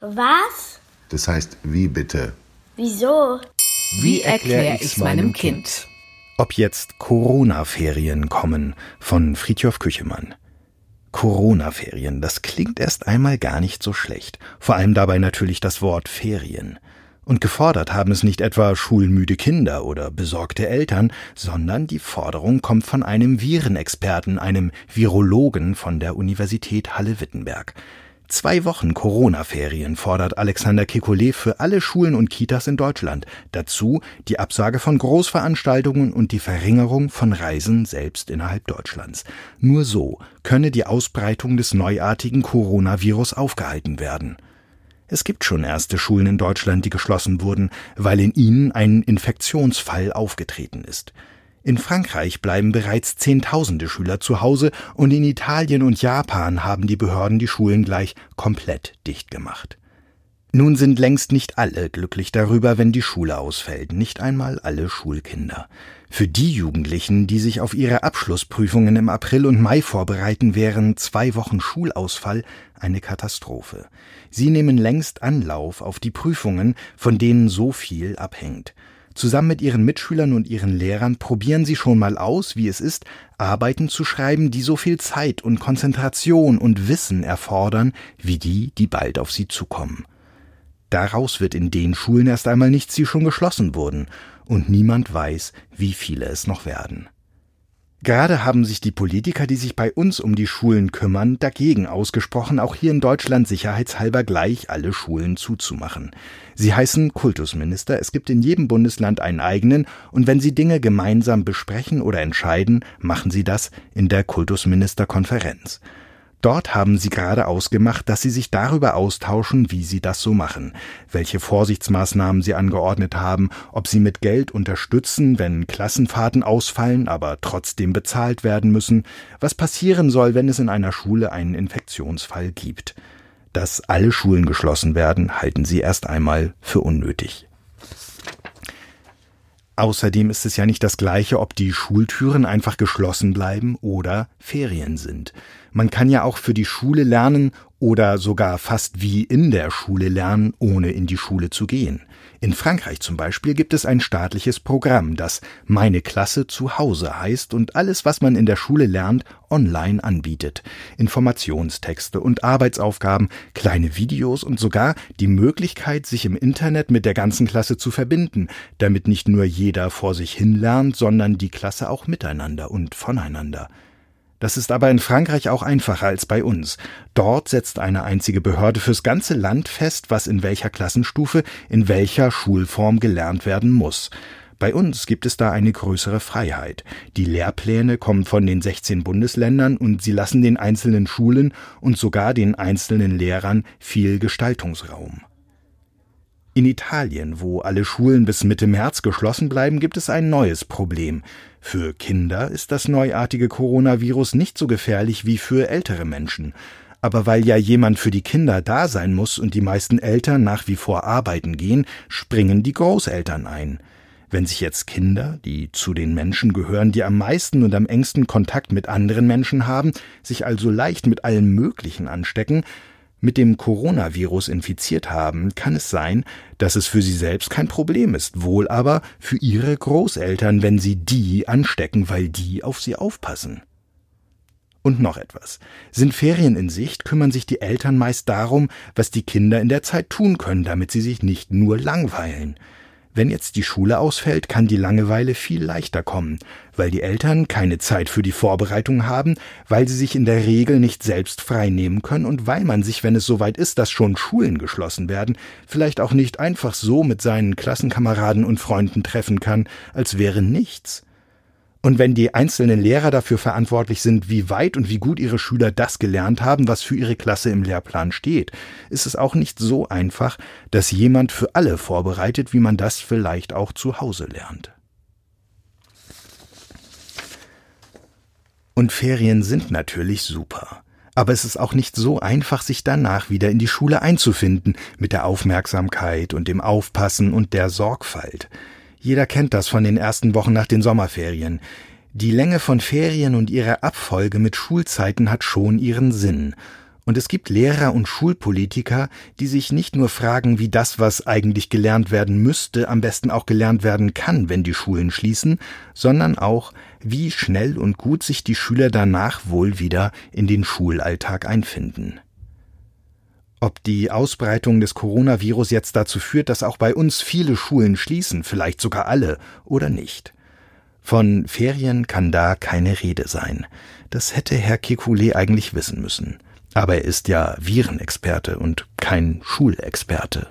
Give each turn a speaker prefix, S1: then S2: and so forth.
S1: Was?
S2: Das heißt, wie bitte?
S1: Wieso?
S3: Wie erkläre ich's meinem Kind?
S4: Ob jetzt Corona-Ferien kommen von Friedhof Küchemann. Corona-Ferien, das klingt erst einmal gar nicht so schlecht. Vor allem dabei natürlich das Wort Ferien. Und gefordert haben es nicht etwa schulmüde Kinder oder besorgte Eltern, sondern die Forderung kommt von einem Virenexperten, einem Virologen von der Universität Halle-Wittenberg. Zwei Wochen Corona-Ferien fordert Alexander Kekulé für alle Schulen und Kitas in Deutschland. Dazu die Absage von Großveranstaltungen und die Verringerung von Reisen selbst innerhalb Deutschlands. Nur so könne die Ausbreitung des neuartigen Coronavirus aufgehalten werden. Es gibt schon erste Schulen in Deutschland, die geschlossen wurden, weil in ihnen ein Infektionsfall aufgetreten ist. In Frankreich bleiben bereits Zehntausende Schüler zu Hause und in Italien und Japan haben die Behörden die Schulen gleich komplett dicht gemacht. Nun sind längst nicht alle glücklich darüber, wenn die Schule ausfällt, nicht einmal alle Schulkinder. Für die Jugendlichen, die sich auf ihre Abschlussprüfungen im April und Mai vorbereiten, wären zwei Wochen Schulausfall eine Katastrophe. Sie nehmen längst Anlauf auf die Prüfungen, von denen so viel abhängt. Zusammen mit ihren Mitschülern und ihren Lehrern probieren sie schon mal aus, wie es ist, Arbeiten zu schreiben, die so viel Zeit und Konzentration und Wissen erfordern, wie die, die bald auf sie zukommen. Daraus wird in den Schulen erst einmal nichts, die schon geschlossen wurden, und niemand weiß, wie viele es noch werden. Gerade haben sich die Politiker, die sich bei uns um die Schulen kümmern, dagegen ausgesprochen, auch hier in Deutschland sicherheitshalber gleich alle Schulen zuzumachen. Sie heißen Kultusminister, es gibt in jedem Bundesland einen eigenen, und wenn sie Dinge gemeinsam besprechen oder entscheiden, machen sie das in der Kultusministerkonferenz. Dort haben sie gerade ausgemacht, dass sie sich darüber austauschen, wie sie das so machen, welche Vorsichtsmaßnahmen sie angeordnet haben, ob sie mit Geld unterstützen, wenn Klassenfahrten ausfallen, aber trotzdem bezahlt werden müssen, was passieren soll, wenn es in einer Schule einen Infektionsfall gibt. Dass alle Schulen geschlossen werden, halten sie erst einmal für unnötig. Außerdem ist es ja nicht das gleiche, ob die Schultüren einfach geschlossen bleiben oder Ferien sind. Man kann ja auch für die Schule lernen oder sogar fast wie in der Schule lernen, ohne in die Schule zu gehen. In Frankreich zum Beispiel gibt es ein staatliches Programm, das Meine Klasse zu Hause heißt und alles, was man in der Schule lernt, online anbietet. Informationstexte und Arbeitsaufgaben, kleine Videos und sogar die Möglichkeit, sich im Internet mit der ganzen Klasse zu verbinden, damit nicht nur jeder vor sich hin lernt, sondern die Klasse auch miteinander und voneinander. Das ist aber in Frankreich auch einfacher als bei uns. Dort setzt eine einzige Behörde fürs ganze Land fest, was in welcher Klassenstufe, in welcher Schulform gelernt werden muss. Bei uns gibt es da eine größere Freiheit. Die Lehrpläne kommen von den 16 Bundesländern und sie lassen den einzelnen Schulen und sogar den einzelnen Lehrern viel Gestaltungsraum. In Italien, wo alle Schulen bis Mitte März geschlossen bleiben, gibt es ein neues Problem. Für Kinder ist das neuartige Coronavirus nicht so gefährlich wie für ältere Menschen. Aber weil ja jemand für die Kinder da sein muss und die meisten Eltern nach wie vor arbeiten gehen, springen die Großeltern ein. Wenn sich jetzt Kinder, die zu den Menschen gehören, die am meisten und am engsten Kontakt mit anderen Menschen haben, sich also leicht mit allem Möglichen anstecken, mit dem Coronavirus infiziert haben, kann es sein, dass es für sie selbst kein Problem ist, wohl aber für ihre Großeltern, wenn sie die anstecken, weil die auf sie aufpassen. Und noch etwas. Sind Ferien in Sicht, kümmern sich die Eltern meist darum, was die Kinder in der Zeit tun können, damit sie sich nicht nur langweilen. Wenn jetzt die Schule ausfällt, kann die Langeweile viel leichter kommen, weil die Eltern keine Zeit für die Vorbereitung haben, weil sie sich in der Regel nicht selbst frei nehmen können und weil man sich, wenn es soweit ist, dass schon Schulen geschlossen werden, vielleicht auch nicht einfach so mit seinen Klassenkameraden und Freunden treffen kann, als wäre nichts. Und wenn die einzelnen Lehrer dafür verantwortlich sind, wie weit und wie gut ihre Schüler das gelernt haben, was für ihre Klasse im Lehrplan steht, ist es auch nicht so einfach, dass jemand für alle vorbereitet, wie man das vielleicht auch zu Hause lernt. Und Ferien sind natürlich super. Aber es ist auch nicht so einfach, sich danach wieder in die Schule einzufinden, mit der Aufmerksamkeit und dem Aufpassen und der Sorgfalt. Jeder kennt das von den ersten Wochen nach den Sommerferien. Die Länge von Ferien und ihre Abfolge mit Schulzeiten hat schon ihren Sinn. Und es gibt Lehrer und Schulpolitiker, die sich nicht nur fragen, wie das, was eigentlich gelernt werden müsste, am besten auch gelernt werden kann, wenn die Schulen schließen, sondern auch, wie schnell und gut sich die Schüler danach wohl wieder in den Schulalltag einfinden. Ob die Ausbreitung des Coronavirus jetzt dazu führt, dass auch bei uns viele Schulen schließen, vielleicht sogar alle, oder nicht. Von Ferien kann da keine Rede sein. Das hätte Herr Kekulé eigentlich wissen müssen. Aber er ist ja Virenexperte und kein Schulexperte.